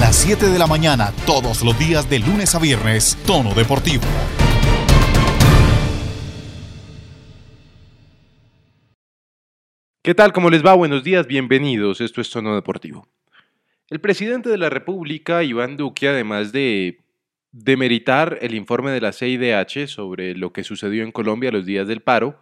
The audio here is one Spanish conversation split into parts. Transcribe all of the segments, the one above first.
las 7 de la mañana, todos los días de lunes a viernes, Tono Deportivo. ¿Qué tal? ¿Cómo les va? Buenos días, bienvenidos. Esto es Tono Deportivo. El presidente de la República, Iván Duque, además de demeritar el informe de la CIDH sobre lo que sucedió en Colombia los días del paro,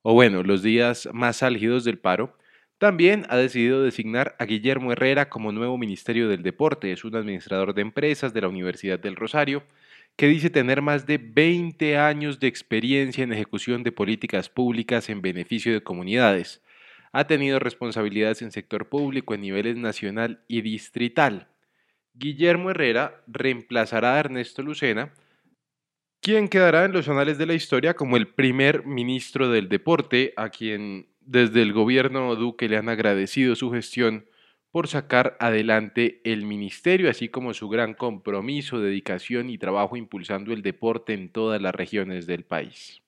o bueno, los días más álgidos del paro, también ha decidido designar a Guillermo Herrera como nuevo Ministerio del Deporte. Es un administrador de empresas de la Universidad del Rosario que dice tener más de 20 años de experiencia en ejecución de políticas públicas en beneficio de comunidades. Ha tenido responsabilidades en sector público en niveles nacional y distrital. Guillermo Herrera reemplazará a Ernesto Lucena, quien quedará en los anales de la historia como el primer ministro del deporte, a quien desde el gobierno Duque le han agradecido su gestión por sacar adelante el ministerio, así como su gran compromiso, dedicación y trabajo impulsando el deporte en todas las regiones del país.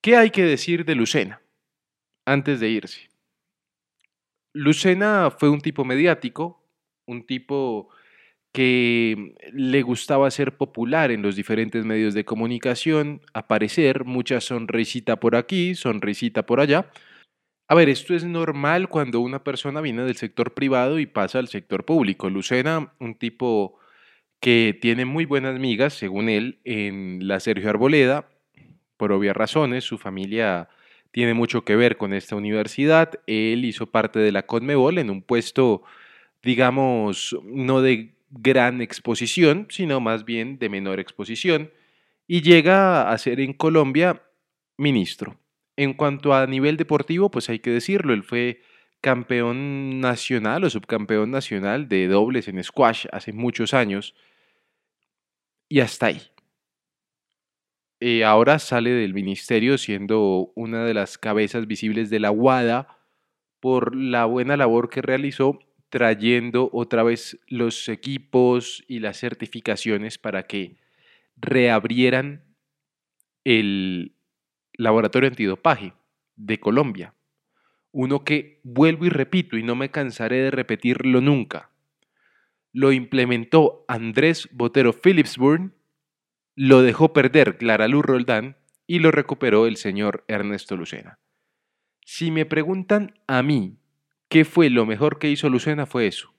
¿Qué hay que decir de Lucena antes de irse? Lucena fue un tipo mediático, un tipo que le gustaba ser popular en los diferentes medios de comunicación, aparecer, mucha sonrisita por aquí, sonrisita por allá. A ver, esto es normal cuando una persona viene del sector privado y pasa al sector público. Lucena, un tipo que tiene muy buenas migas, según él, en la Sergio Arboleda, por obvias razones, su familia tiene mucho que ver con esta universidad, él hizo parte de la Conmebol en un puesto, digamos, no de gran exposición, sino más bien de menor exposición, y llega a ser en Colombia ministro. En cuanto a nivel deportivo, pues hay que decirlo, él fue campeón nacional o subcampeón nacional de dobles en squash hace muchos años, y hasta ahí. Eh, ahora sale del ministerio siendo una de las cabezas visibles de la WADA por la buena labor que realizó trayendo otra vez los equipos y las certificaciones para que reabrieran el laboratorio antidopaje de Colombia. Uno que, vuelvo y repito, y no me cansaré de repetirlo nunca, lo implementó Andrés Botero Philipsburn, lo dejó perder Clara Luz Roldán y lo recuperó el señor Ernesto Lucena. Si me preguntan a mí ¿Qué fue lo mejor que hizo Lucena? Fue eso.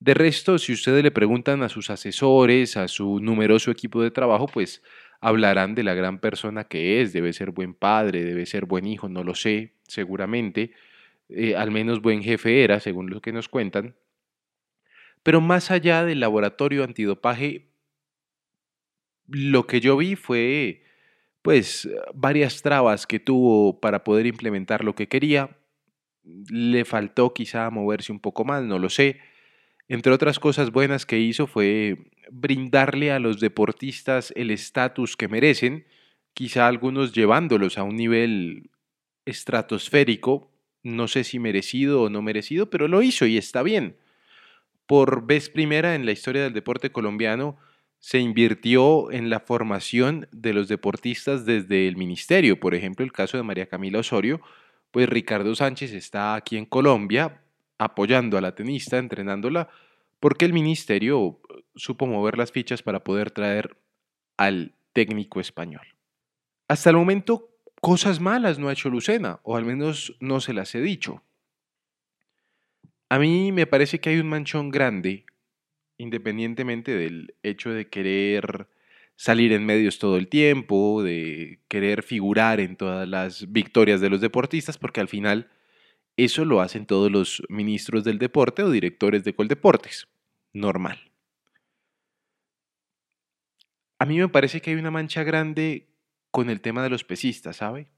De resto, si ustedes le preguntan a sus asesores, a su numeroso equipo de trabajo, pues hablarán de la gran persona que es, debe ser buen padre, debe ser buen hijo, no lo sé, seguramente, eh, al menos buen jefe era, según lo que nos cuentan. Pero más allá del laboratorio antidopaje, lo que yo vi fue, pues, varias trabas que tuvo para poder implementar lo que quería, le faltó quizá moverse un poco más, no lo sé. Entre otras cosas buenas que hizo fue brindarle a los deportistas el estatus que merecen, quizá algunos llevándolos a un nivel estratosférico, no sé si merecido o no merecido, pero lo hizo y está bien. Por vez primera en la historia del deporte colombiano se invirtió en la formación de los deportistas desde el ministerio, por ejemplo el caso de María Camila Osorio, pues Ricardo Sánchez está aquí en Colombia apoyando a la tenista, entrenándola, porque el ministerio eh, supo mover las fichas para poder traer al técnico español. Hasta el momento, cosas malas no ha hecho Lucena, o al menos no se las he dicho. A mí me parece que hay un manchón grande, independientemente del hecho de querer salir en medios todo el tiempo, de querer figurar en todas las victorias de los deportistas, porque al final eso lo hacen todos los ministros del deporte o directores de Coldeportes. Normal. A mí me parece que hay una mancha grande con el tema de los pesistas, ¿sabe?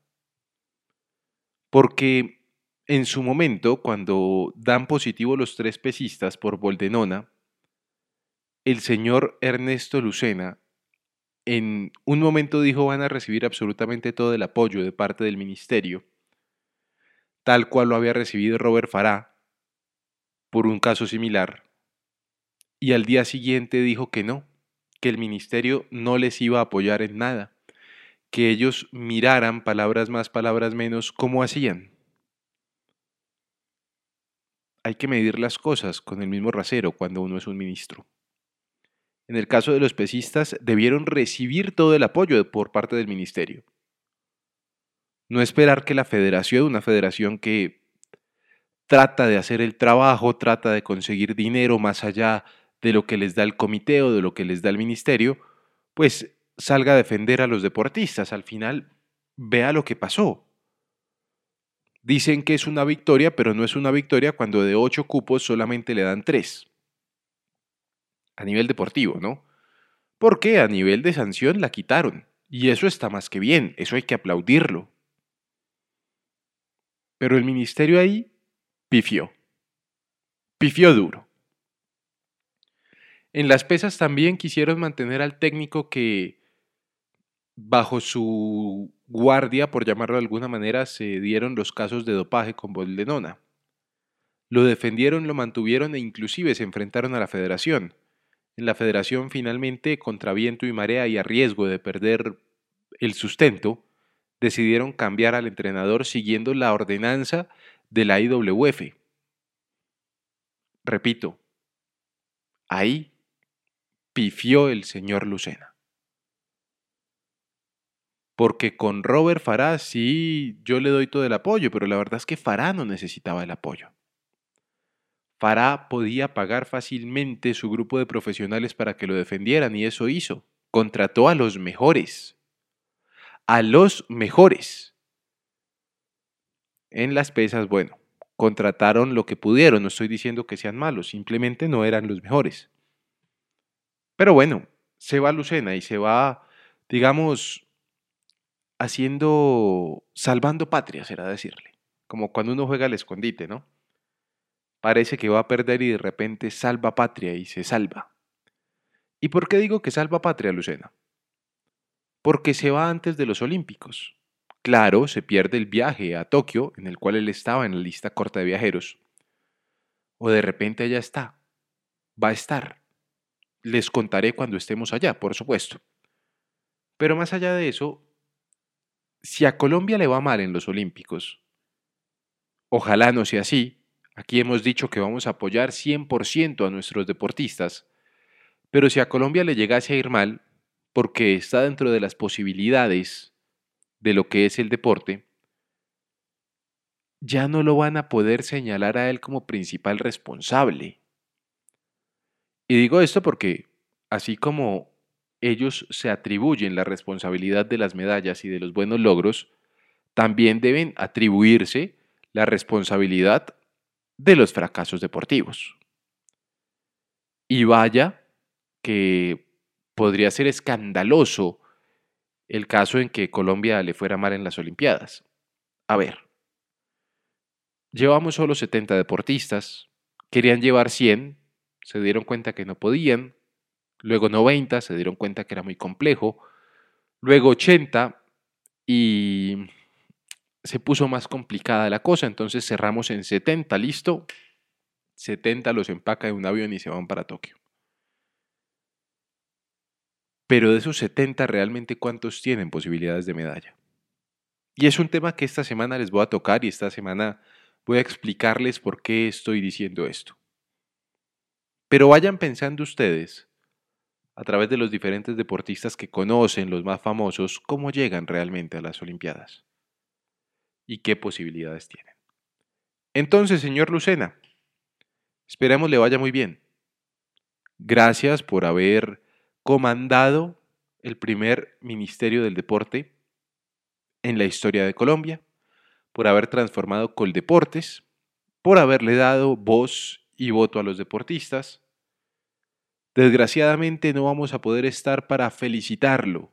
Porque en su momento, cuando dan positivo los tres pesistas por Boldenona, el señor Ernesto Lucena en un momento dijo van a recibir absolutamente todo el apoyo de parte del ministerio, tal cual lo había recibido Robert Farah por un caso similar, y al día siguiente dijo que no, que el ministerio no les iba a apoyar en nada, que ellos miraran palabras más, palabras menos, como hacían. hay que medir las cosas con el mismo rasero cuando uno es un ministro. En el caso de los pesistas, debieron recibir todo el apoyo por parte del ministerio. No esperar que la federación, una federación que trata de hacer el trabajo, trata de conseguir dinero más allá de lo que les da el comité o de lo que les da el ministerio, pues salga a defender a los deportistas. Al final, vea lo que pasó. Dicen que es una victoria, pero no es una victoria cuando de ocho cupos solamente le dan tres. A nivel deportivo, ¿no? Porque a nivel de sanción la quitaron. Y eso está más que bien, eso hay que aplaudirlo. Pero el ministerio ahí pifió. Pifió duro. En las pesas también quisieron mantener al técnico que bajo su guardia, por llamarlo de alguna manera, se dieron los casos de dopaje con Boldenona. Lo defendieron, lo mantuvieron e inclusive se enfrentaron a la federación. La federación finalmente, contra viento y marea y a riesgo de perder el sustento, decidieron cambiar al entrenador siguiendo la ordenanza de la IWF. Repito, ahí pifió el señor Lucena. Porque con Robert Farah sí yo le doy todo el apoyo, pero la verdad es que Farah no necesitaba el apoyo. Farah podía pagar fácilmente su grupo de profesionales para que lo defendieran y eso hizo. Contrató a los mejores. A los mejores. En las pesas, bueno, contrataron lo que pudieron, no estoy diciendo que sean malos, simplemente no eran los mejores. Pero bueno, se va Lucena y se va, digamos, haciendo, salvando patria, será decirle, como cuando uno juega al escondite, ¿no? Parece que va a perder y de repente salva patria y se salva. ¿Y por qué digo que salva patria, Lucena? Porque se va antes de los Olímpicos. Claro, se pierde el viaje a Tokio, en el cual él estaba en la lista corta de viajeros. O de repente allá está. Va a estar. Les contaré cuando estemos allá, por supuesto. Pero más allá de eso, si a Colombia le va mal en los Olímpicos, ojalá no sea así, aquí hemos dicho que vamos a apoyar 100% a nuestros deportistas, pero si a Colombia le llegase a ir mal, porque está dentro de las posibilidades de lo que es el deporte, ya no lo van a poder señalar a él como principal responsable. Y digo esto porque, así como ellos se atribuyen la responsabilidad de las medallas y de los buenos logros, también deben atribuirse la responsabilidad de los fracasos deportivos. Y vaya que podría ser escandaloso el caso en que Colombia le fuera mal en las Olimpiadas. A ver, llevamos solo 70 deportistas, querían llevar 100, se dieron cuenta que no podían, luego 90, se dieron cuenta que era muy complejo, luego 80 y se puso más complicada la cosa, entonces cerramos en 70, listo, 70 los empaca de un avión y se van para Tokio. Pero de esos 70 realmente cuántos tienen posibilidades de medalla. Y es un tema que esta semana les voy a tocar y esta semana voy a explicarles por qué estoy diciendo esto. Pero vayan pensando ustedes a través de los diferentes deportistas que conocen, los más famosos, cómo llegan realmente a las Olimpiadas y qué posibilidades tienen. Entonces, señor Lucena, esperemos le vaya muy bien. Gracias por haber comandado el primer Ministerio del Deporte en la historia de Colombia, por haber transformado Coldeportes, por haberle dado voz y voto a los deportistas, Desgraciadamente no vamos a poder estar para felicitarlo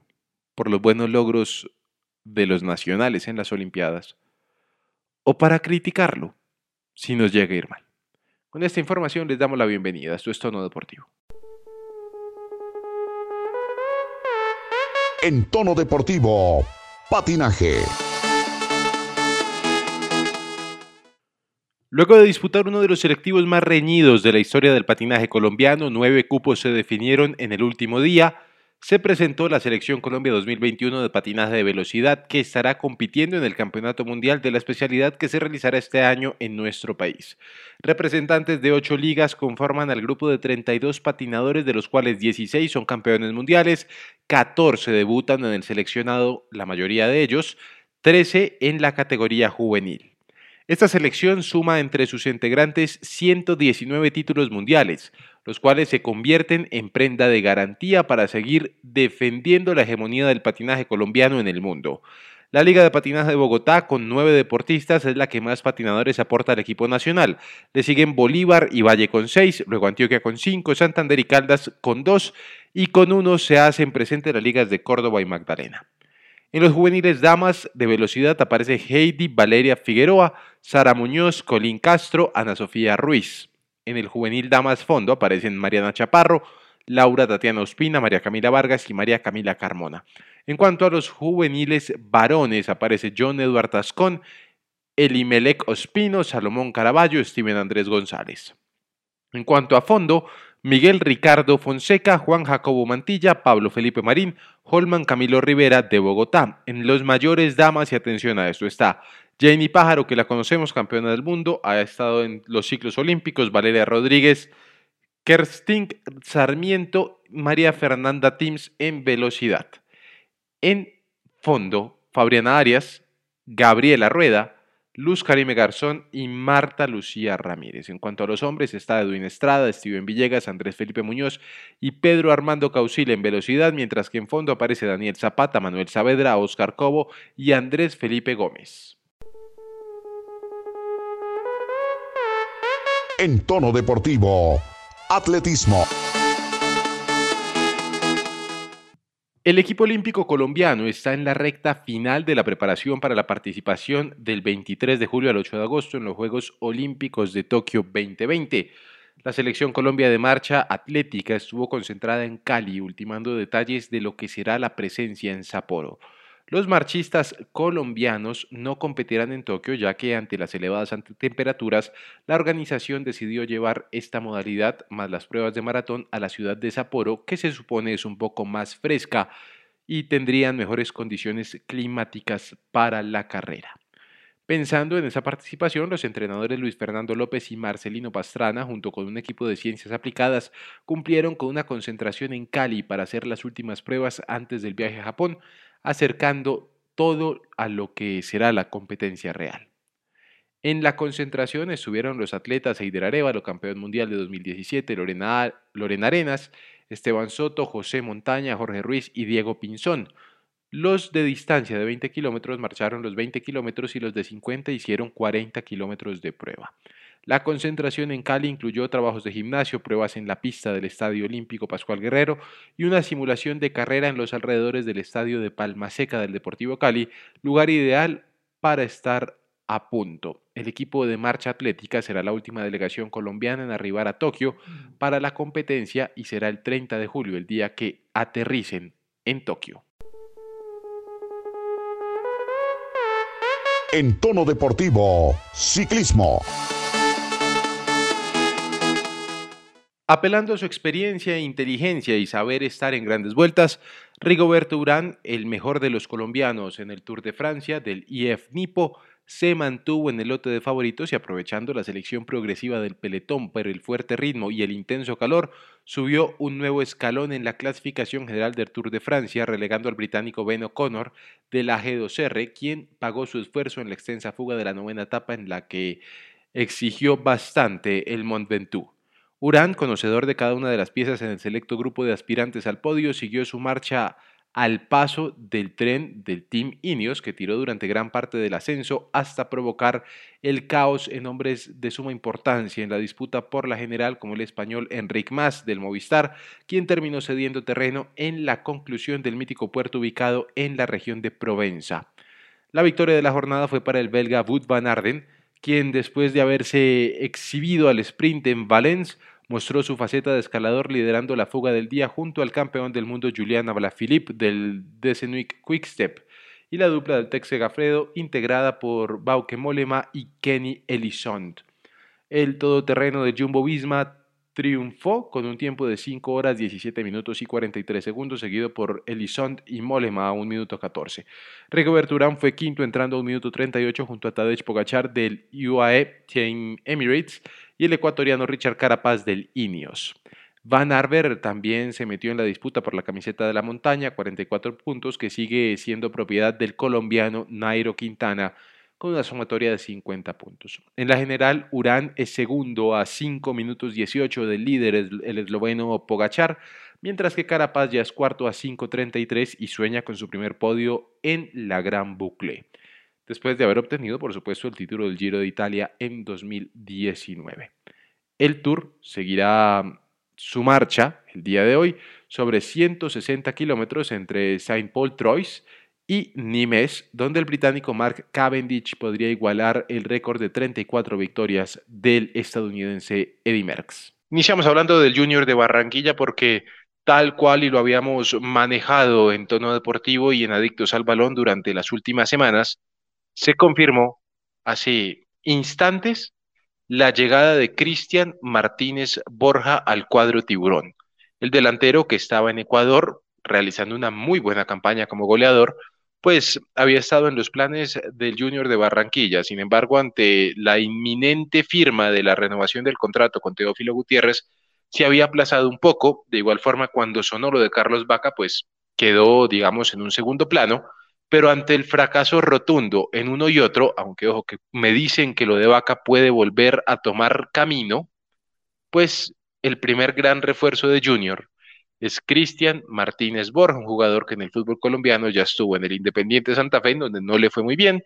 por los buenos logros de los nacionales en las Olimpiadas o para criticarlo si nos llega a ir mal. Con esta información les damos la bienvenida. Esto es Tono Deportivo. En Tono Deportivo, patinaje. Luego de disputar uno de los selectivos más reñidos de la historia del patinaje colombiano, nueve cupos se definieron en el último día, se presentó la Selección Colombia 2021 de patinaje de velocidad que estará compitiendo en el Campeonato Mundial de la especialidad que se realizará este año en nuestro país. Representantes de ocho ligas conforman al grupo de 32 patinadores, de los cuales 16 son campeones mundiales, 14 debutan en el seleccionado, la mayoría de ellos, 13 en la categoría juvenil. Esta selección suma entre sus integrantes 119 títulos mundiales, los cuales se convierten en prenda de garantía para seguir defendiendo la hegemonía del patinaje colombiano en el mundo. La Liga de Patinaje de Bogotá, con nueve deportistas, es la que más patinadores aporta al equipo nacional. Le siguen Bolívar y Valle con seis, luego Antioquia con cinco, Santander y Caldas con dos, y con uno se hacen presentes las ligas de Córdoba y Magdalena. En los juveniles damas de velocidad aparece Heidi Valeria Figueroa, Sara Muñoz, Colín Castro, Ana Sofía Ruiz. En el juvenil damas fondo aparecen Mariana Chaparro, Laura Tatiana Ospina, María Camila Vargas y María Camila Carmona. En cuanto a los juveniles varones, aparece John Eduardo Tascón, Elimelec Ospino, Salomón Caraballo, Steven Andrés González. En cuanto a fondo, Miguel Ricardo Fonseca, Juan Jacobo Mantilla, Pablo Felipe Marín, Holman Camilo Rivera de Bogotá. En los mayores damas, y atención a esto, está Jenny Pájaro, que la conocemos, campeona del mundo, ha estado en los ciclos olímpicos, Valeria Rodríguez, Kerstin Sarmiento, María Fernanda Tims en velocidad. En fondo, Fabriana Arias, Gabriela Rueda, Luz Karime Garzón y Marta Lucía Ramírez. En cuanto a los hombres, está Edwin Estrada, Steven Villegas, Andrés Felipe Muñoz y Pedro Armando Causil en velocidad, mientras que en fondo aparece Daniel Zapata, Manuel Saavedra, Oscar Cobo y Andrés Felipe Gómez. En tono deportivo, atletismo. El equipo olímpico colombiano está en la recta final de la preparación para la participación del 23 de julio al 8 de agosto en los Juegos Olímpicos de Tokio 2020. La selección Colombia de marcha atlética estuvo concentrada en Cali, ultimando detalles de lo que será la presencia en Sapporo. Los marchistas colombianos no competirán en Tokio ya que ante las elevadas temperaturas la organización decidió llevar esta modalidad más las pruebas de maratón a la ciudad de Sapporo que se supone es un poco más fresca y tendrían mejores condiciones climáticas para la carrera. Pensando en esa participación, los entrenadores Luis Fernando López y Marcelino Pastrana, junto con un equipo de ciencias aplicadas, cumplieron con una concentración en Cali para hacer las últimas pruebas antes del viaje a Japón, acercando todo a lo que será la competencia real. En la concentración estuvieron los atletas Eider Arevalo, campeón mundial de 2017, Lorena, Lorena Arenas, Esteban Soto, José Montaña, Jorge Ruiz y Diego Pinzón. Los de distancia de 20 kilómetros marcharon los 20 kilómetros y los de 50 hicieron 40 kilómetros de prueba. La concentración en Cali incluyó trabajos de gimnasio, pruebas en la pista del Estadio Olímpico Pascual Guerrero y una simulación de carrera en los alrededores del Estadio de Palma Seca del Deportivo Cali, lugar ideal para estar a punto. El equipo de marcha atlética será la última delegación colombiana en arribar a Tokio para la competencia y será el 30 de julio, el día que aterricen en Tokio. En tono deportivo, ciclismo. Apelando a su experiencia, inteligencia y saber estar en grandes vueltas, Rigoberto Urán, el mejor de los colombianos en el Tour de Francia del IF Nipo, se mantuvo en el lote de favoritos y aprovechando la selección progresiva del pelotón por el fuerte ritmo y el intenso calor, subió un nuevo escalón en la clasificación general del Tour de Francia, relegando al británico Ben O'Connor de la G2R, quien pagó su esfuerzo en la extensa fuga de la novena etapa en la que exigió bastante el Mont Ventoux. Urán, conocedor de cada una de las piezas en el selecto grupo de aspirantes al podio, siguió su marcha al paso del tren del Team Ineos que tiró durante gran parte del ascenso hasta provocar el caos en hombres de suma importancia en la disputa por la general como el español Enric Mas del Movistar, quien terminó cediendo terreno en la conclusión del mítico puerto ubicado en la región de Provenza. La victoria de la jornada fue para el belga Wout van Arden, quien después de haberse exhibido al sprint en Valence mostró su faceta de escalador liderando la fuga del día junto al campeón del mundo Julian Alaphilippe del Desenuic Quickstep y la dupla del Tex Gafredo integrada por Bauke Molema y Kenny Elissonde. El todoterreno de Jumbo Visma triunfó con un tiempo de 5 horas 17 minutos y 43 segundos, seguido por Elisond y Molema a 1 minuto 14. Rigoberto Urán fue quinto entrando a 1 minuto 38 junto a Tadej Pogachar del UAE Team Emirates y el ecuatoriano Richard Carapaz del Ineos. Van Arber también se metió en la disputa por la camiseta de la montaña, 44 puntos, que sigue siendo propiedad del colombiano Nairo Quintana con una sumatoria de 50 puntos. En la general, Urán es segundo a 5 minutos 18 del líder, el esloveno Pogachar, mientras que Carapaz ya es cuarto a 5.33 y sueña con su primer podio en la Gran Bucle, después de haber obtenido, por supuesto, el título del Giro de Italia en 2019. El Tour seguirá su marcha el día de hoy sobre 160 kilómetros entre Saint-Paul-Trois y Nimes, donde el británico Mark Cavendish podría igualar el récord de 34 victorias del estadounidense Eddie Merckx. Iniciamos hablando del Junior de Barranquilla porque tal cual y lo habíamos manejado en tono deportivo y en Adictos al Balón durante las últimas semanas, se confirmó hace instantes la llegada de Cristian Martínez Borja al cuadro tiburón. El delantero que estaba en Ecuador realizando una muy buena campaña como goleador, pues había estado en los planes del Junior de Barranquilla. Sin embargo, ante la inminente firma de la renovación del contrato con Teófilo Gutiérrez, se había aplazado un poco. De igual forma, cuando sonó lo de Carlos Vaca, pues quedó, digamos, en un segundo plano pero ante el fracaso rotundo en uno y otro, aunque ojo que me dicen que lo de Vaca puede volver a tomar camino, pues el primer gran refuerzo de Junior es Cristian Martínez Borja, un jugador que en el fútbol colombiano ya estuvo en el Independiente Santa Fe, en donde no le fue muy bien,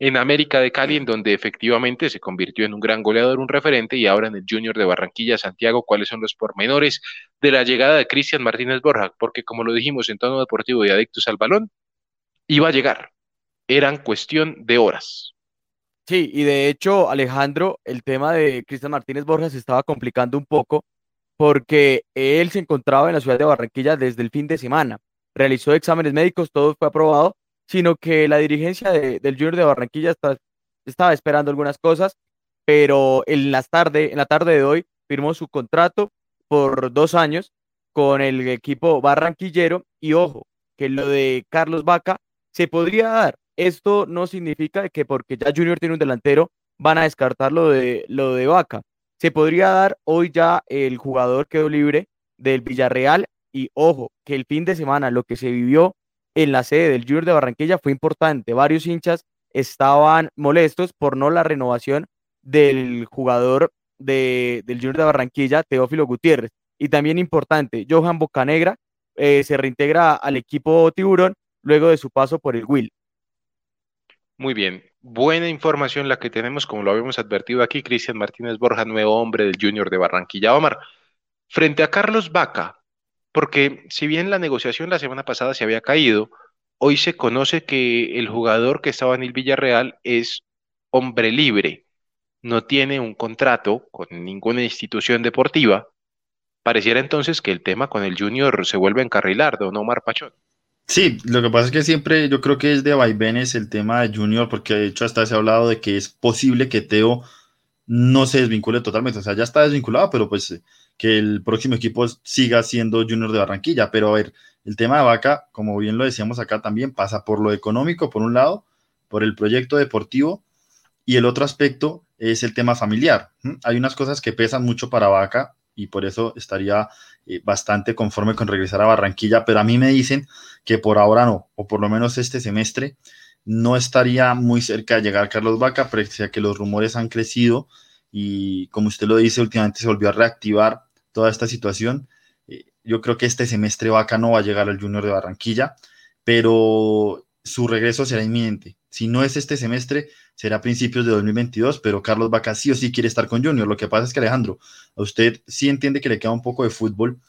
en América de Cali, en donde efectivamente se convirtió en un gran goleador, un referente, y ahora en el Junior de Barranquilla, Santiago, cuáles son los pormenores de la llegada de Cristian Martínez Borja, porque como lo dijimos en tono deportivo y adictos al balón, iba a llegar. Eran cuestión de horas. Sí, y de hecho, Alejandro, el tema de Cristian Martínez Borges se estaba complicando un poco porque él se encontraba en la ciudad de Barranquilla desde el fin de semana. Realizó exámenes médicos, todo fue aprobado, sino que la dirigencia del Junior de Barranquilla estaba esperando algunas cosas, pero en, la tarde, en la tarde de hoy firmó su contrato por dos años con el equipo barranquillero y ojo, que lo de Carlos Vaca se podría dar. Esto no significa que porque ya Junior tiene un delantero van a descartar lo de, lo de Vaca. Se podría dar hoy ya el jugador quedó libre del Villarreal y ojo, que el fin de semana lo que se vivió en la sede del Junior de Barranquilla fue importante. Varios hinchas estaban molestos por no la renovación del jugador de, del Junior de Barranquilla, Teófilo Gutiérrez. Y también importante, Johan Bocanegra eh, se reintegra al equipo Tiburón luego de su paso por el Will. Muy bien, buena información la que tenemos, como lo habíamos advertido aquí, Cristian Martínez Borja, nuevo hombre del Junior de Barranquilla. Omar, frente a Carlos Vaca, porque si bien la negociación la semana pasada se había caído, hoy se conoce que el jugador que estaba en el Villarreal es hombre libre, no tiene un contrato con ninguna institución deportiva. Pareciera entonces que el tema con el Junior se vuelve a encarrilar, Omar Pachón. Sí, lo que pasa es que siempre yo creo que es de vaivenes el tema de Junior, porque de hecho hasta se ha hablado de que es posible que Teo no se desvincule totalmente, o sea, ya está desvinculado, pero pues que el próximo equipo siga siendo Junior de Barranquilla. Pero a ver, el tema de Vaca, como bien lo decíamos acá también, pasa por lo económico, por un lado, por el proyecto deportivo, y el otro aspecto es el tema familiar. Hay unas cosas que pesan mucho para Vaca y por eso estaría eh, bastante conforme con regresar a Barranquilla, pero a mí me dicen que por ahora no, o por lo menos este semestre no estaría muy cerca de llegar Carlos Vaca, pese a que los rumores han crecido y como usted lo dice, últimamente se volvió a reactivar toda esta situación. Eh, yo creo que este semestre Vaca no va a llegar al Junior de Barranquilla, pero su regreso será inminente. Si no es este semestre, será a principios de 2022, pero Carlos Vaca sí o sí quiere estar con Junior. Lo que pasa es que Alejandro, a usted sí entiende que le queda un poco de fútbol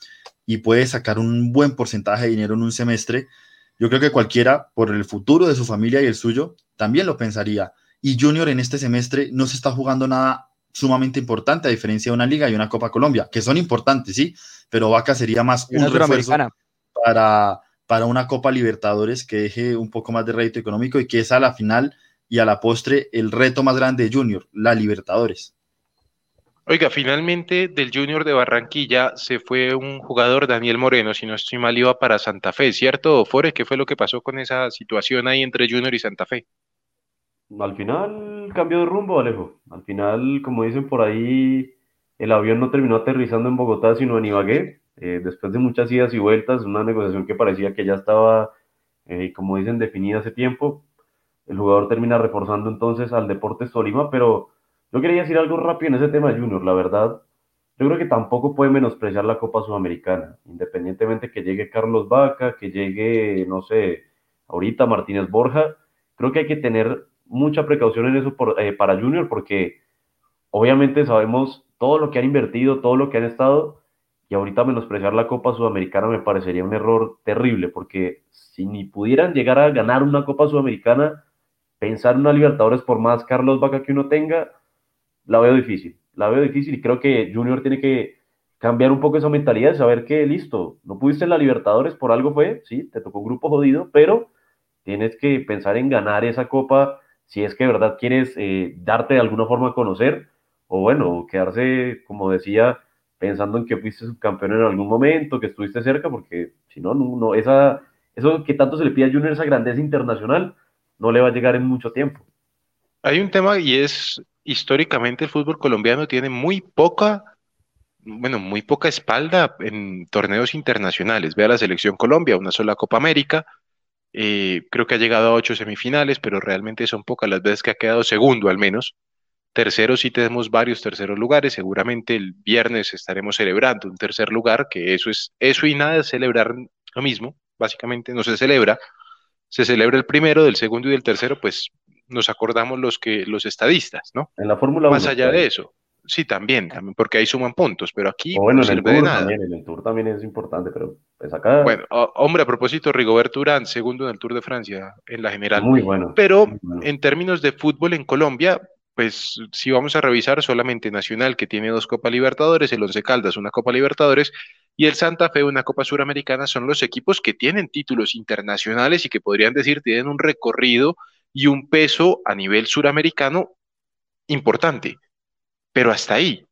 y puede sacar un buen porcentaje de dinero en un semestre. Yo creo que cualquiera, por el futuro de su familia y el suyo, también lo pensaría. Y Junior en este semestre no se está jugando nada sumamente importante, a diferencia de una liga y una Copa Colombia, que son importantes, sí, pero Vaca sería más un refuerzo para, para una Copa Libertadores que deje un poco más de rédito económico y que es a la final y a la postre el reto más grande de Junior, la Libertadores. Oiga, finalmente del Junior de Barranquilla se fue un jugador, Daniel Moreno, si no estoy mal, iba para Santa Fe, ¿cierto, Fore? ¿Qué fue lo que pasó con esa situación ahí entre Junior y Santa Fe? Al final cambió de rumbo, Alejo. Al final, como dicen por ahí, el avión no terminó aterrizando en Bogotá, sino en Ibagué. Eh, después de muchas idas y vueltas, una negociación que parecía que ya estaba, eh, como dicen, definida hace tiempo, el jugador termina reforzando entonces al Deportes Tolima, pero yo quería decir algo rápido en ese tema, Junior. La verdad, yo creo que tampoco puede menospreciar la Copa Sudamericana, independientemente que llegue Carlos Vaca, que llegue, no sé, ahorita Martínez Borja. Creo que hay que tener mucha precaución en eso eh, para Junior, porque obviamente sabemos todo lo que han invertido, todo lo que han estado, ahorita menospreciar la Copa Sudamericana me parecería un error terrible, porque si ni pudieran llegar a ganar una Copa Sudamericana, pensar en una Libertadores por más Carlos Vaca que uno tenga, la veo difícil, la veo difícil y creo que Junior tiene que cambiar un poco esa mentalidad de saber que listo, no pudiste en la Libertadores, por algo fue, sí, te tocó un grupo jodido, pero tienes que pensar en ganar esa copa si es que verdad quieres eh, darte de alguna forma a conocer o bueno, quedarse, como decía, pensando en que fuiste subcampeón en algún momento, que estuviste cerca, porque si no, no, esa, eso que tanto se le pide a Junior, esa grandeza internacional, no le va a llegar en mucho tiempo. Hay un tema y es, históricamente el fútbol colombiano tiene muy poca, bueno, muy poca espalda en torneos internacionales. Ve a la selección Colombia, una sola Copa América, eh, creo que ha llegado a ocho semifinales, pero realmente son pocas las veces que ha quedado segundo al menos. Tercero sí tenemos varios terceros lugares. Seguramente el viernes estaremos celebrando un tercer lugar, que eso es eso y nada de celebrar lo mismo. Básicamente no se celebra. Se celebra el primero, del segundo y del tercero, pues nos acordamos los que los estadistas, ¿no? En la Fórmula Más allá de eso. Sí, también, también, porque ahí suman puntos, pero aquí bueno, no sirve de nada. También, en el Tour también es importante, pero pues acá... Bueno, hombre, a propósito, Rigoberto Urán, segundo en el Tour de Francia, en la general. Muy bueno. Pero en términos de fútbol en Colombia, pues si vamos a revisar solamente Nacional, que tiene dos Copa Libertadores, el Once Caldas una Copa Libertadores y el Santa Fe una Copa Suramericana, son los equipos que tienen títulos internacionales y que podrían decir tienen un recorrido y un peso a nivel suramericano importante. Pero hasta ahí,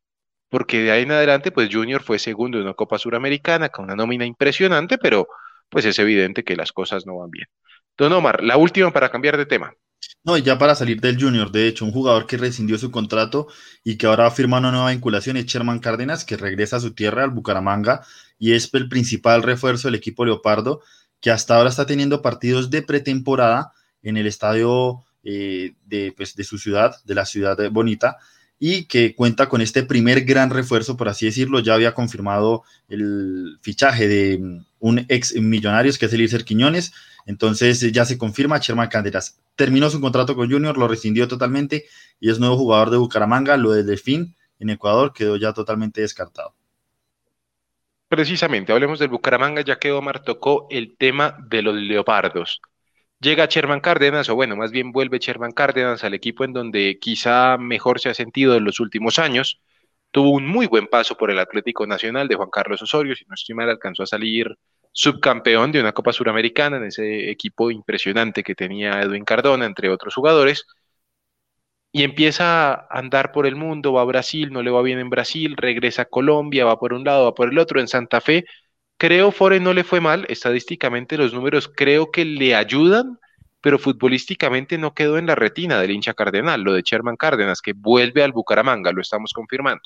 porque de ahí en adelante, pues Junior fue segundo en una Copa Suramericana con una nómina impresionante, pero pues es evidente que las cosas no van bien. Don Omar, la última para cambiar de tema. No, y ya para salir del Junior, de hecho, un jugador que rescindió su contrato y que ahora firma una nueva vinculación es Sherman Cárdenas, que regresa a su tierra, al Bucaramanga, y es el principal refuerzo del equipo Leopardo, que hasta ahora está teniendo partidos de pretemporada en el estadio eh, de, pues, de su ciudad, de la ciudad bonita, y que cuenta con este primer gran refuerzo, por así decirlo. Ya había confirmado el fichaje de mm, un ex Millonarios, que es Eliezer Quiñones. Entonces ya se confirma, Sherman Canderas terminó su contrato con Junior, lo rescindió totalmente y es nuevo jugador de Bucaramanga. Lo de Delfín en Ecuador quedó ya totalmente descartado. Precisamente, hablemos del Bucaramanga, ya que Omar tocó el tema de los leopardos. Llega Sherman Cárdenas, o bueno, más bien vuelve Sherman Cárdenas al equipo en donde quizá mejor se ha sentido en los últimos años. Tuvo un muy buen paso por el Atlético Nacional de Juan Carlos Osorio, si no estoy mal, alcanzó a salir subcampeón de una Copa Suramericana en ese equipo impresionante que tenía Edwin Cardona, entre otros jugadores. Y empieza a andar por el mundo, va a Brasil, no le va bien en Brasil, regresa a Colombia, va por un lado, va por el otro, en Santa Fe Creo Fore no le fue mal, estadísticamente los números creo que le ayudan, pero futbolísticamente no quedó en la retina del hincha cardenal, lo de Sherman Cárdenas, que vuelve al Bucaramanga, lo estamos confirmando.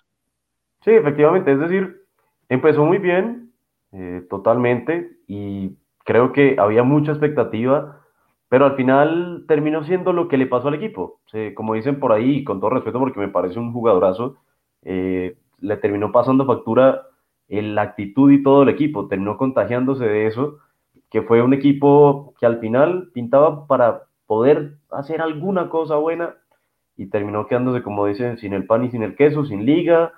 Sí, efectivamente, es decir, empezó muy bien, eh, totalmente, y creo que había mucha expectativa, pero al final terminó siendo lo que le pasó al equipo. como dicen por ahí, con todo respeto, porque me parece un jugadorazo, eh, le terminó pasando factura la actitud y todo el equipo, terminó contagiándose de eso, que fue un equipo que al final pintaba para poder hacer alguna cosa buena y terminó quedándose, como dicen, sin el pan y sin el queso, sin liga,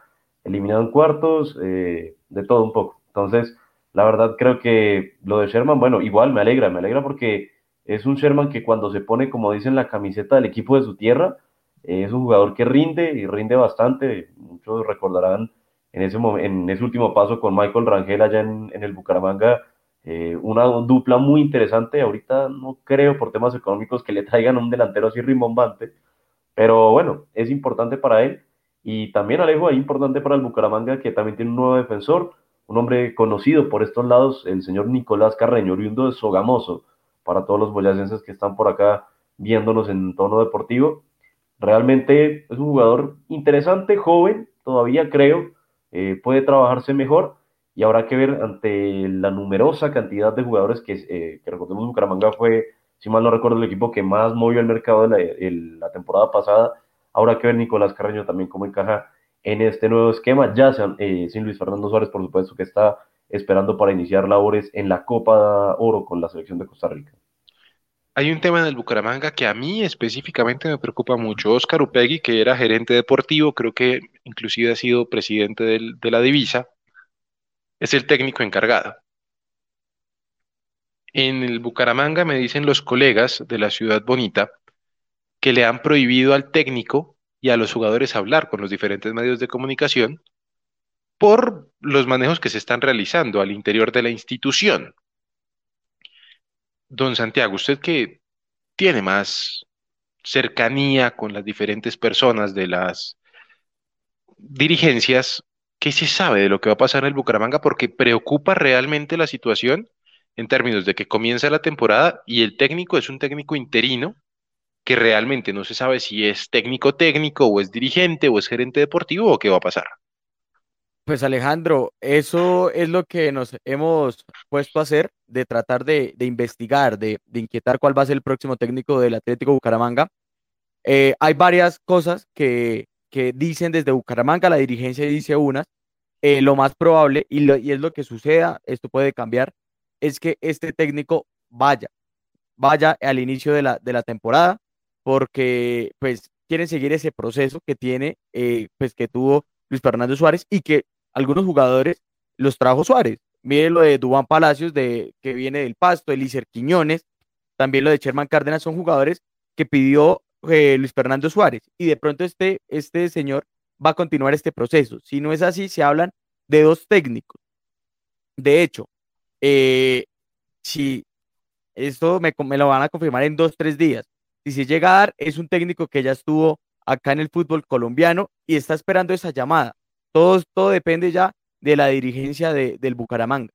eliminado en cuartos, eh, de todo un poco. Entonces, la verdad creo que lo de Sherman, bueno, igual me alegra, me alegra porque es un Sherman que cuando se pone, como dicen, la camiseta del equipo de su tierra, es un jugador que rinde y rinde bastante. Muchos recordarán en ese, último paso con Michael Rangel allá en, el Bucaramanga, eh, una dupla muy interesante. Ahorita no creo por temas económicos que le traigan un delantero así rimbombante, pero bueno, es importante para él Y también Alejo, ahí importante para el Bucaramanga, que también tiene un nuevo defensor, un hombre conocido por estos lados, el señor Nicolás Carreño, oriundo de Sogamoso, para todos los boyacenses que están por acá viéndonos en tono deportivo. Realmente es un jugador interesante, joven, todavía creo, eh, puede trabajarse mejor y habrá que ver ante la numerosa cantidad de jugadores que, eh, recordemos Bucaramanga fue, si mal no recuerdo, el equipo que más movió el mercado de la, temporada pasada. Habrá que ver Nicolás Carreño también cómo encaja en este nuevo esquema, ya eh, sin Luis Fernando Suárez, por supuesto, que está esperando para iniciar labores en la Copa Oro con la selección de Costa Rica. Hay un tema en el Bucaramanga que a mí específicamente me preocupa mucho. Oscar Upegui, que era gerente deportivo, creo que inclusive ha sido presidente de la divisa, es el técnico encargado. En el Bucaramanga me dicen los colegas de la ciudad bonita que le han prohibido al técnico y a los jugadores hablar con los diferentes medios de comunicación por los manejos que se están realizando al interior de la institución. Don Santiago, usted que tiene más cercanía con las diferentes personas de las dirigencias, ¿qué se sabe de lo que va a pasar en el Bucaramanga? Porque preocupa realmente la situación en términos de que comienza la temporada y el técnico es un técnico interino que realmente no se sabe si es técnico técnico o es dirigente o es gerente deportivo o qué va a pasar. Pues Alejandro, eso es lo que nos hemos puesto a hacer, de tratar de, investigar, de, inquietar cuál va a ser el próximo técnico del Atlético Bucaramanga. Eh, hay varias cosas que, dicen desde Bucaramanga, la dirigencia dice unas, eh, lo más probable, y, y, es lo que suceda, esto puede cambiar, es que este técnico vaya, vaya al inicio de la, de la temporada, porque pues quieren seguir ese proceso que tiene, eh, pues que tuvo Luis Fernando Suárez y que algunos jugadores los trajo Suárez. Mire lo de Dubán Palacios, de, que viene del Pasto, Elícer Quiñones, también lo de Sherman Cárdenas, son jugadores que pidió eh, Luis Fernando Suárez. Y de pronto este, este señor va a continuar este proceso. Si no es así, se hablan de dos técnicos. De hecho, eh, si esto me, me, lo van a confirmar en dos, tres días. Si se llega a dar, es un técnico que ya estuvo acá en el fútbol colombiano y está esperando esa llamada. Todo, todo depende ya de la dirigencia del Bucaramanga.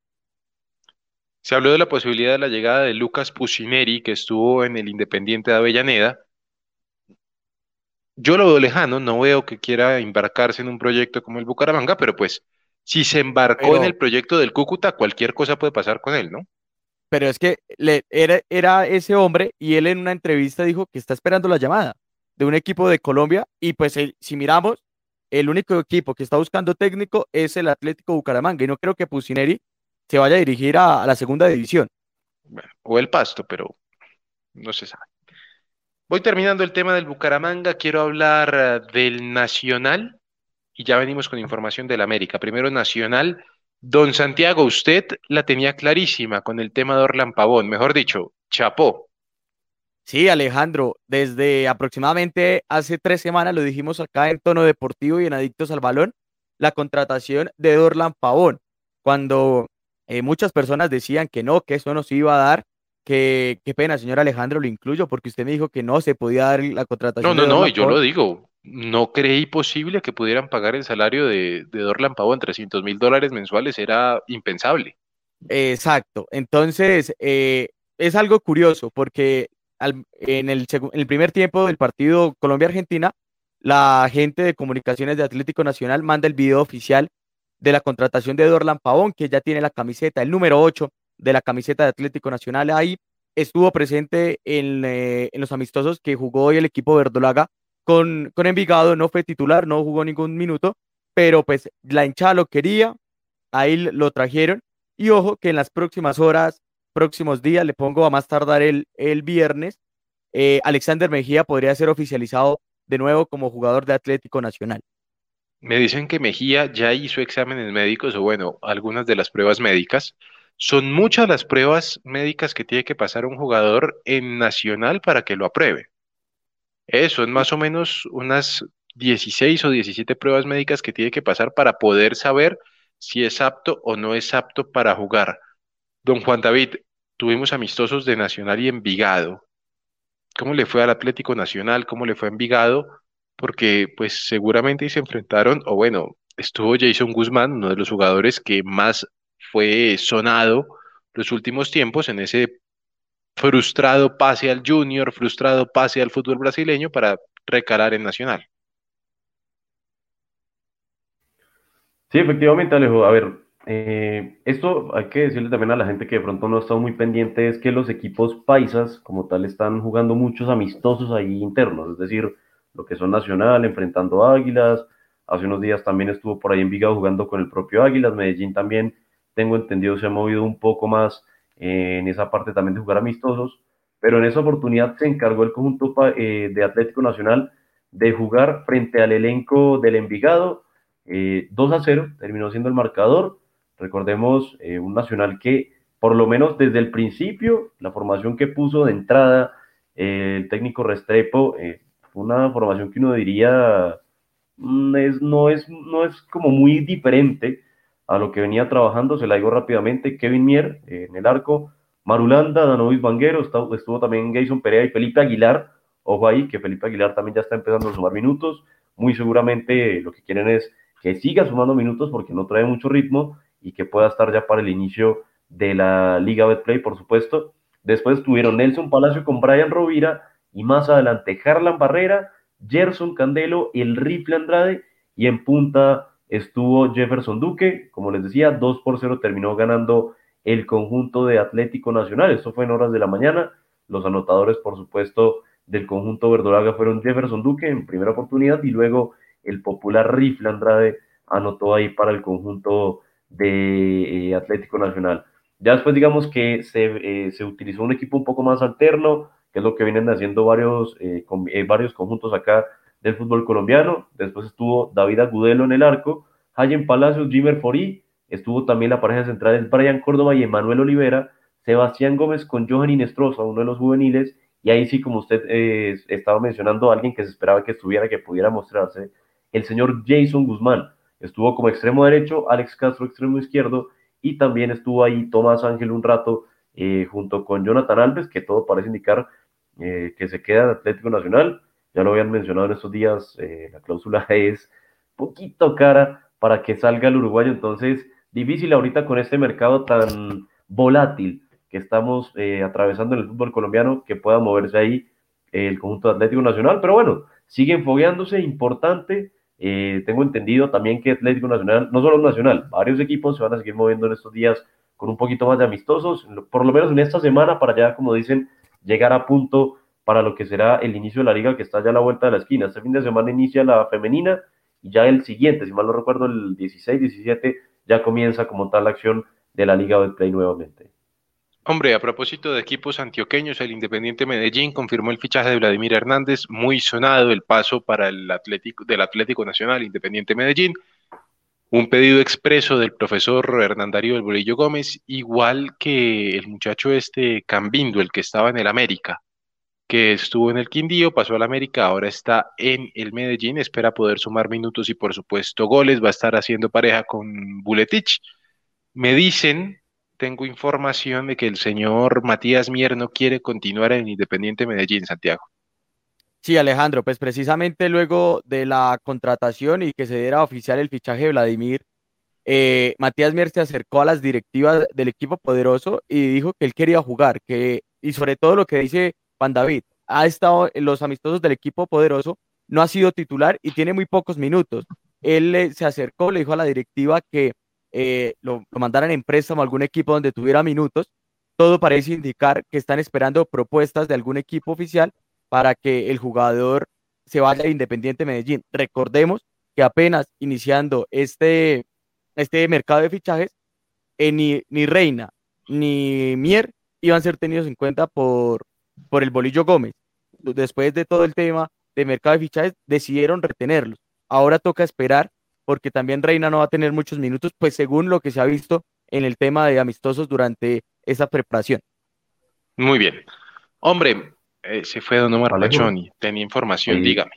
Se habló de la posibilidad de la llegada de Lucas Pusineri, que estuvo en el Independiente de Avellaneda. Yo lo veo lejano, no veo que quiera embarcarse en un proyecto como el Bucaramanga, pero pues si se embarcó en el proyecto del Cúcuta, cualquier cosa puede pasar con él, ¿no? Pero es que le, era, era ese hombre y él en una entrevista dijo que está esperando la llamada de un equipo de Colombia y pues si miramos, el único equipo que está buscando técnico es el Atlético Bucaramanga y no creo que Pusineri se vaya a dirigir a, la segunda división. o el Pasto, pero no se sabe. Voy terminando el tema del Bucaramanga, quiero hablar eh, del Nacional y ya venimos con información del América. Primero Nacional. Don Santiago, usted la tenía clarísima con el tema de Orlan Pavón, mejor dicho, chapó. Sí, Alejandro, desde aproximadamente hace tres semanas lo dijimos acá en tono deportivo y en Adictos al Balón, la contratación de Dorlan Pavón, cuando eh, muchas personas decían que no, que eso no se iba a dar, que qué pena, señor Alejandro, lo incluyo porque usted me dijo que no se podía dar la contratación. No, no, no, yo lo digo, no creí posible que pudieran pagar el salario de, de Dorlan Pavón, 300 mil dólares mensuales, era impensable. Exacto, entonces eh, es algo curioso porque en, el, primer tiempo del partido Colombia-Argentina, la gente de comunicaciones de Atlético Nacional manda el video oficial de la contratación de Dorlan Pavón, que ya tiene la camiseta, el número 8 de la camiseta de Atlético Nacional ahí. Estuvo presente en, eh, en los amistosos que jugó hoy el equipo verdolaga con, con Envigado, no fue titular, no jugó ningún minuto, pero pues la hinchada lo quería, ahí lo trajeron. Y ojo que en las próximas horas próximos días, le pongo a más tardar el, el viernes, eh, Alexander Mejía podría ser oficializado de nuevo como jugador de Atlético Nacional. Me dicen que Mejía ya hizo exámenes médicos o bueno, algunas de las pruebas médicas. Son muchas las pruebas médicas que tiene que pasar un jugador en Nacional para que lo apruebe. Eso es más o menos unas 16 o 17 pruebas médicas que tiene que pasar para poder saber si es apto o no es apto para jugar. Don Juan David, tuvimos amistosos de Nacional y Envigado. ¿Cómo le fue al Atlético Nacional? ¿Cómo le fue a Envigado? porque pues seguramente se enfrentaron, o bueno, estuvo Jason Guzmán, uno de los jugadores que más fue sonado los últimos tiempos en ese frustrado pase al Junior, frustrado pase al fútbol brasileño para recalar en Nacional. Sí, efectivamente, Alejo. A ver, eh, esto hay que decirle también a la gente que de pronto no está muy pendiente, es que los equipos paisas como tal están jugando muchos amistosos ahí internos, es decir, lo que son Nacional enfrentando Águilas, hace unos días también estuvo por ahí en Vigado jugando con el propio Águilas, Medellín también, tengo entendido, se ha movido un poco más eh, en esa parte también de jugar amistosos, pero en esa oportunidad se encargó el conjunto eh, de Atlético Nacional de jugar frente al elenco del Envigado, 2 a 0, terminó siendo el marcador, Recordemos eh, un Nacional que, por lo menos desde el principio, la formación que puso de entrada eh, el técnico Restrepo, eh, una formación que uno diría mm, es, no, es, no es como muy diferente a lo que venía trabajando, se la digo rápidamente, Kevin Mier en el arco, Marulanda, Danovis Vanguero, estuvo, estuvo también Jason Perea y Felipe Aguilar, ojo ahí, que Felipe Aguilar también ya está empezando a sumar minutos, muy seguramente lo que quieren es que siga sumando minutos porque no trae mucho ritmo, y que pueda estar ya para el inicio de la Liga Betplay, por supuesto. Después tuvieron Nelson Palacio con Brian Rovira y más adelante Harlan Barrera, Gerson Candelo, el Rifle Andrade y en punta estuvo Jefferson Duque. Como les decía, 2 por 0 terminó ganando el conjunto de Atlético Nacional. Esto fue en horas de la mañana. Los anotadores, por supuesto, del conjunto verdolaga fueron Jefferson Duque en primera oportunidad y luego el popular Rifle Andrade anotó ahí para el conjunto de eh, Atlético Nacional. Ya después digamos que se, eh, se, utilizó un equipo un poco más alterno, que es lo que vienen haciendo varios, eh, varios conjuntos acá del fútbol colombiano. Después estuvo David Agudelo en el arco, Hayen Palacios, Jimmer Forí, estuvo también la pareja central Brian Córdoba y Emanuel Olivera, Sebastián Gómez con Johan Inestrosa, uno de los juveniles, y ahí sí, como usted estaba mencionando, alguien que se esperaba que estuviera, que pudiera mostrarse, el señor Jason Guzmán, Estuvo como extremo derecho, Alex Castro extremo izquierdo y también estuvo ahí Tomás Ángel un rato eh, junto con Jonathan Alves, que todo parece indicar eh, que se queda en Atlético Nacional. Ya lo habían mencionado en estos días, eh, la cláusula es poquito cara para que salga el uruguayo, entonces difícil ahorita con este mercado tan volátil que estamos atravesando en el fútbol colombiano, que pueda moverse ahí el conjunto de Atlético Nacional, pero bueno, siguen fogueándose, importante, eh, tengo entendido también que Atlético Nacional, no solo Nacional, varios equipos se van a seguir moviendo en estos días con un poquito más de amistosos, por lo menos en esta semana, para ya, como dicen, llegar a punto para lo que será el inicio de la liga que está ya a la vuelta de la esquina. Este fin de semana inicia la femenina y ya el siguiente, si mal no recuerdo, el 16, 17, ya comienza como tal la acción de la Liga Betplay nuevamente. Hombre, a propósito de equipos antioqueños, el Independiente Medellín confirmó el fichaje de Vladimir Hernández, muy sonado el paso para el Atlético, del Atlético Nacional Independiente Medellín. Un pedido expreso del profesor Hernandario del Bolillo Gómez, igual que el muchacho este Cambindo, el que estaba en el América, que estuvo en el Quindío, pasó al América, ahora está en el Medellín, espera poder sumar minutos y por supuesto goles, va a estar haciendo pareja con Buletich. Me dicen tengo información de que el señor Matías Mier no quiere continuar en Independiente Medellín, Santiago. Sí, Alejandro, pues precisamente luego de la contratación y que se diera oficial el fichaje de Vladimir, eh, Matías Mier se acercó a las directivas del equipo poderoso y dijo que él quería jugar, que, y sobre todo lo que dice Juan David, ha estado en los amistosos del equipo poderoso, no ha sido titular y tiene muy pocos minutos. Él se acercó, le dijo a la directiva que eh, lo, mandaran en préstamo a algún equipo donde tuviera minutos, todo parece indicar que están esperando propuestas de algún equipo oficial para que el jugador se vaya a Independiente Medellín. Recordemos que apenas iniciando este, este mercado de fichajes, eh, ni, ni Reina ni Mier iban a ser tenidos en cuenta por, por el Bolillo Gómez. Después de todo el tema de mercado de fichajes, decidieron retenerlos. Ahora toca esperar porque también Reina no va a tener muchos minutos, pues según lo que se ha visto en el tema de amistosos durante esa preparación. Muy bien. Hombre, eh, se fue Don Omar Pachoni, tenía información, dígame.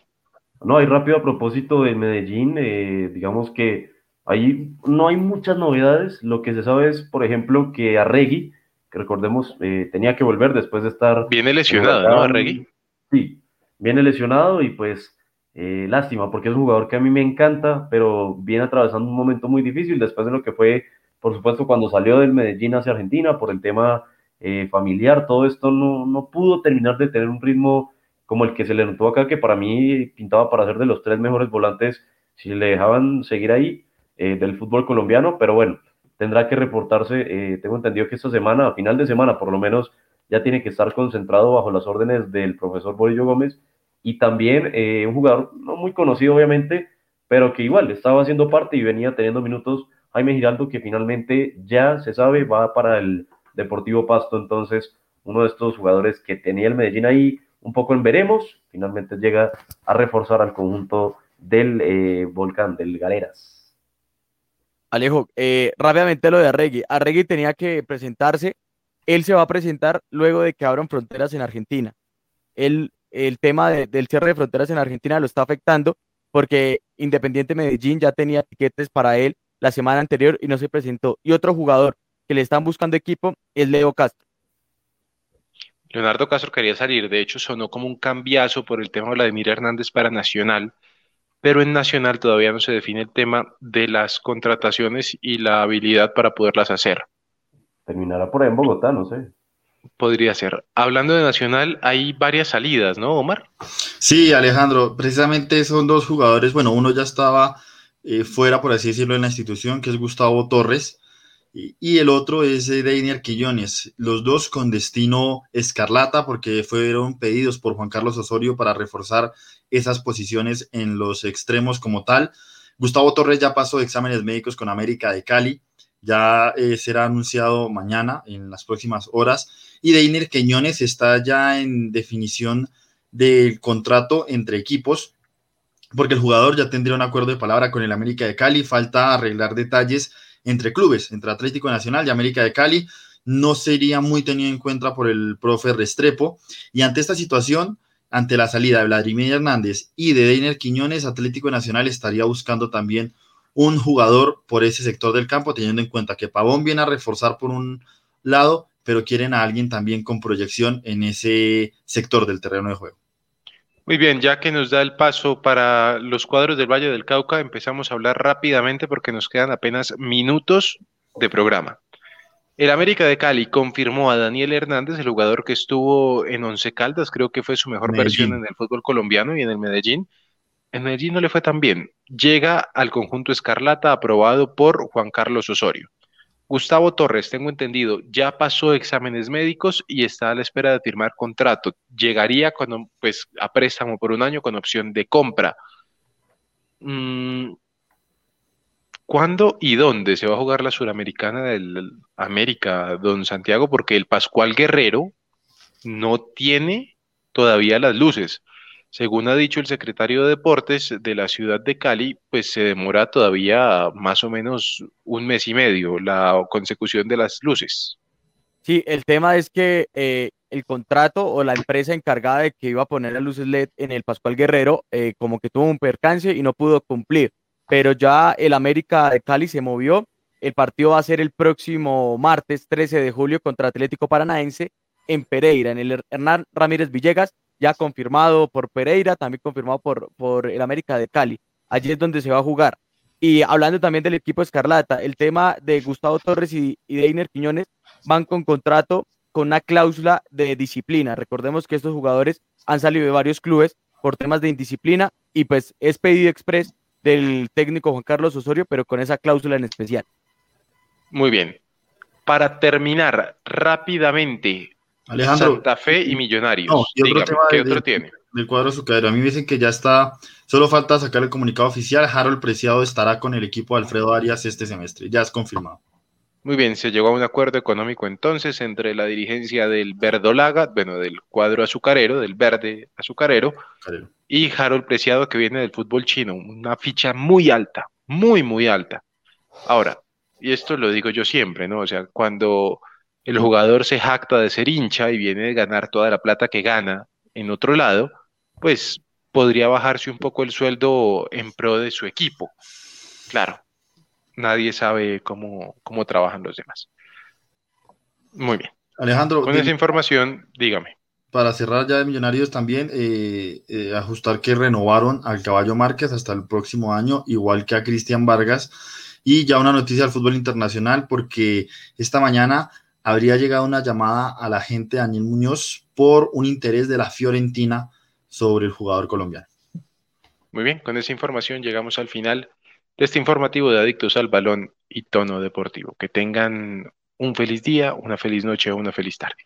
No, hay rápido a propósito de Medellín, eh, digamos que ahí no hay muchas novedades, lo que se sabe es, por ejemplo, que Arregui, que recordemos, eh, tenía que volver después de estar... Viene lesionado, ¿no, Arregui? Sí, viene lesionado y pues Eh, lástima, porque es un jugador que a mí me encanta, pero viene atravesando un momento muy difícil después de lo que fue, por supuesto, cuando salió del Medellín hacia Argentina por el tema eh, familiar. Todo esto no, no pudo terminar de tener un ritmo como el que se le notó acá, que para mí pintaba para ser de los tres mejores volantes si le dejaban seguir ahí eh, del fútbol colombiano, pero bueno, tendrá que reportarse, tengo entendido que esta semana, a final de semana por lo menos, ya tiene que estar concentrado bajo las órdenes del profesor Borillo Gómez y también eh, un jugador no muy conocido obviamente, pero que igual estaba haciendo parte y venía teniendo minutos, Jaime Giraldo, que finalmente ya se sabe va para el Deportivo Pasto, entonces uno de estos jugadores que tenía el Medellín ahí un poco en veremos, finalmente llega a reforzar al conjunto del eh, Volcán, del Galeras. Alejo, eh, rápidamente lo de Arregui. Arregui tenía que presentarse él se va a presentar luego de que abran fronteras en Argentina. El tema del cierre de fronteras en Argentina lo está afectando porque Independiente Medellín ya tenía tiquetes para él la semana anterior y no se presentó. Y otro jugador que le están buscando equipo es Leo Castro. Leonardo Castro quería salir, de hecho sonó como un cambiazo por el tema de Vladimir Hernández para Nacional, pero en Nacional todavía no se define el tema de las contrataciones y la habilidad para poderlas hacer terminará por ahí en Bogotá, no sé. Podría ser. Hablando de Nacional, hay varias salidas, ¿no, Omar? Sí, Alejandro, precisamente son dos jugadores, bueno, uno ya estaba eh, fuera, por así decirlo, en la institución, que es Gustavo Torres, y, el otro es eh, Deiner Quillones, los dos con destino escarlata, porque fueron pedidos por Juan Carlos Osorio para reforzar esas posiciones en los extremos como tal. Gustavo Torres ya pasó exámenes médicos con América de Cali, ya eh, será anunciado mañana, en las próximas horas. Y Deiner Queñones está ya en definición del contrato entre equipos, porque el jugador ya tendría un acuerdo de palabra con el América de Cali. Falta arreglar detalles entre clubes, entre Atlético Nacional y América de Cali. No sería muy tenido en cuenta por el profe Restrepo. Y ante esta situación, ante la salida de Vladimir Hernández y de Deiner Quiñones, Atlético Nacional estaría buscando también un jugador por ese sector del campo, teniendo en cuenta que Pavón viene a reforzar por un lado, pero quieren a alguien también con proyección en ese sector del terreno de juego. Muy bien, ya que nos da el paso para los cuadros del Valle del Cauca, empezamos a hablar rápidamente porque nos quedan apenas minutos de programa. El América de Cali confirmó a Daniel Hernández, el jugador que estuvo en Once Caldas, creo que fue su mejor versión en el fútbol colombiano y en el Medellín, en Medellín no le fue tan bien. Llega al conjunto Escarlata aprobado por Juan Carlos Osorio. Gustavo Torres, tengo entendido, ya pasó exámenes médicos y está a la espera de firmar contrato. Llegaría con, pues, a préstamo por un año con opción de compra. Mm, ¿Cuándo y dónde se va a jugar la Suramericana del América, don Santiago? Porque el Pascual Guerrero no tiene todavía las luces. Según ha dicho el secretario de Deportes de la ciudad de Cali, pues se demora todavía más o menos un mes y medio la consecución de las luces. Sí, el tema es que eh, el contrato o la empresa encargada de que iba a poner las luces LED en el Pascual Guerrero, eh, como que tuvo un percance y no pudo cumplir. Pero ya el América de Cali se movió. El partido va a ser el próximo martes 13 de julio contra Atlético Paranaense en Pereira, en el Hernán Ramírez Villegas ya confirmado por Pereira, también confirmado por, por el América de Cali. Allí es donde se va a jugar. Y hablando también del equipo Escarlata, el tema de Gustavo Torres y, y Deiner Quiñones van con contrato con una cláusula de disciplina. Recordemos que estos jugadores han salido de varios clubes por temas de indisciplina y pues es pedido express del técnico Juan Carlos Osorio, pero con esa cláusula en especial. Muy bien. Para terminar rápidamente, Alejandro. Santa Fe y Millonarios. No, y otro tema ¿qué otro tiene? Del cuadro azucarero. A mí me dicen que ya está, solo falta sacar el comunicado oficial. Harold Preciado estará con el equipo de Alfredo Arias este semestre. Ya es confirmado. Muy bien, se llegó a un acuerdo económico entonces entre la dirigencia del Verdolaga, bueno, del cuadro azucarero, del verde azucarero, y Harold Preciado que viene del fútbol chino. Una ficha muy alta, muy, muy alta. Ahora, y esto lo digo yo siempre, ¿no? O sea, cuando el jugador se jacta de ser hincha y viene de ganar toda la plata que gana en otro lado, pues podría bajarse un poco el sueldo en pro de su equipo. Claro, nadie sabe cómo, cómo trabajan los demás. Muy bien. Alejandro. Con esa información, dígame. para cerrar ya de Millonarios también, eh, eh, ajustar que renovaron al Caballo Márquez hasta el próximo año, igual que a Cristian Vargas. Y ya una noticia del fútbol internacional, porque esta mañana habría llegado una llamada a la gente Daniel Muñoz por un interés de la Fiorentina sobre el jugador colombiano. Muy bien, con esa información llegamos al final de este informativo de Adictos al Balón y Tono Deportivo. Que tengan un feliz día, una feliz noche o una feliz tarde.